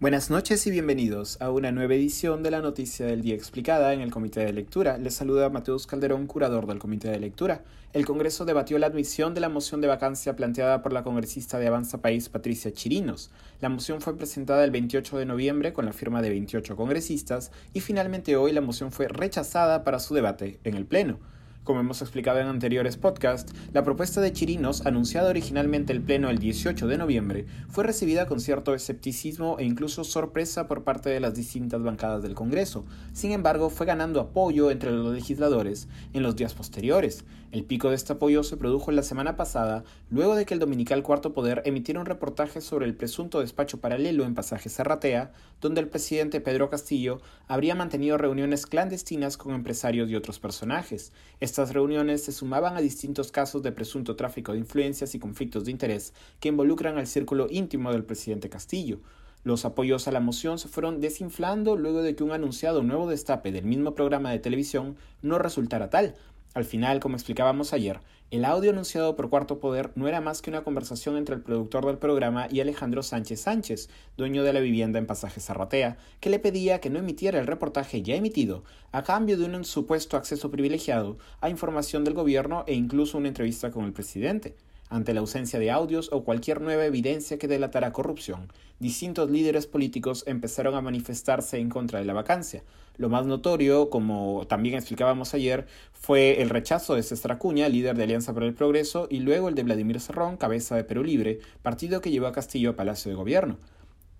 Buenas noches y bienvenidos a una nueva edición de la Noticia del Día Explicada en el Comité de Lectura. Les saluda Mateus Calderón, curador del Comité de Lectura. El Congreso debatió la admisión de la moción de vacancia planteada por la congresista de Avanza País, Patricia Chirinos. La moción fue presentada el 28 de noviembre con la firma de 28 congresistas y finalmente hoy la moción fue rechazada para su debate en el Pleno. Como hemos explicado en anteriores podcasts, la propuesta de Chirinos, anunciada originalmente el Pleno el 18 de noviembre, fue recibida con cierto escepticismo e incluso sorpresa por parte de las distintas bancadas del Congreso. Sin embargo, fue ganando apoyo entre los legisladores en los días posteriores. El pico de este apoyo se produjo la semana pasada, luego de que el dominical Cuarto Poder emitiera un reportaje sobre el presunto despacho paralelo en Pasaje Serratea, donde el presidente Pedro Castillo habría mantenido reuniones clandestinas con empresarios y otros personajes. Estas reuniones se sumaban a distintos casos de presunto tráfico de influencias y conflictos de interés que involucran al círculo íntimo del presidente Castillo. Los apoyos a la moción se fueron desinflando luego de que un anunciado nuevo destape del mismo programa de televisión no resultara tal, al final, como explicábamos ayer, el audio anunciado por Cuarto Poder no era más que una conversación entre el productor del programa y Alejandro Sánchez Sánchez, dueño de la vivienda en Pasaje Zarratea, que le pedía que no emitiera el reportaje ya emitido, a cambio de un supuesto acceso privilegiado a información del gobierno e incluso una entrevista con el presidente. Ante la ausencia de audios o cualquier nueva evidencia que delatara corrupción, distintos líderes políticos empezaron a manifestarse en contra de la vacancia. Lo más notorio, como también explicábamos ayer, fue el rechazo de César Acuña, líder de Alianza para el Progreso, y luego el de Vladimir Serrón, cabeza de Perú Libre, partido que llevó a Castillo a Palacio de Gobierno.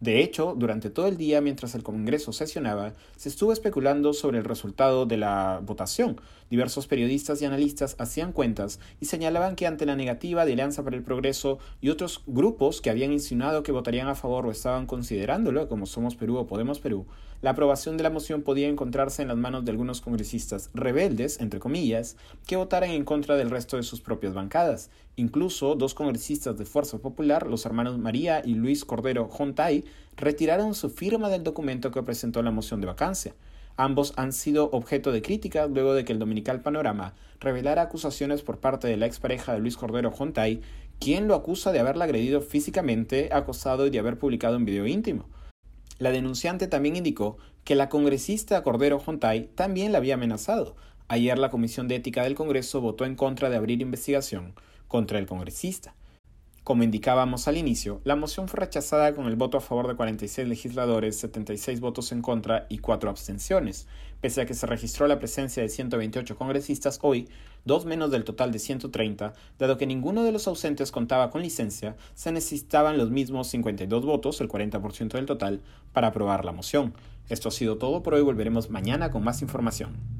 De hecho, durante todo el día, mientras el Congreso sesionaba, se estuvo especulando sobre el resultado de la votación. Diversos periodistas y analistas hacían cuentas y señalaban que ante la negativa de Alianza para el Progreso y otros grupos que habían insinuado que votarían a favor o estaban considerándolo, como Somos Perú o Podemos Perú, la aprobación de la moción podía encontrarse en las manos de algunos congresistas rebeldes, entre comillas, que votaran en contra del resto de sus propias bancadas. Incluso dos congresistas de Fuerza Popular, los hermanos María y Luis Cordero Jontay, retiraron su firma del documento que presentó la moción de vacancia. Ambos han sido objeto de crítica luego de que el Dominical Panorama revelara acusaciones por parte de la expareja de Luis Cordero Jontay, quien lo acusa de haberla agredido físicamente, acosado y de haber publicado un video íntimo. La denunciante también indicó que la congresista Cordero Jontay también la había amenazado. Ayer la Comisión de Ética del Congreso votó en contra de abrir investigación contra el congresista. Como indicábamos al inicio, la moción fue rechazada con el voto a favor de 46 legisladores, 76 votos en contra y 4 abstenciones. Pese a que se registró la presencia de 128 congresistas hoy, dos menos del total de 130, dado que ninguno de los ausentes contaba con licencia, se necesitaban los mismos 52 votos, el 40% del total, para aprobar la moción. Esto ha sido todo por hoy, volveremos mañana con más información.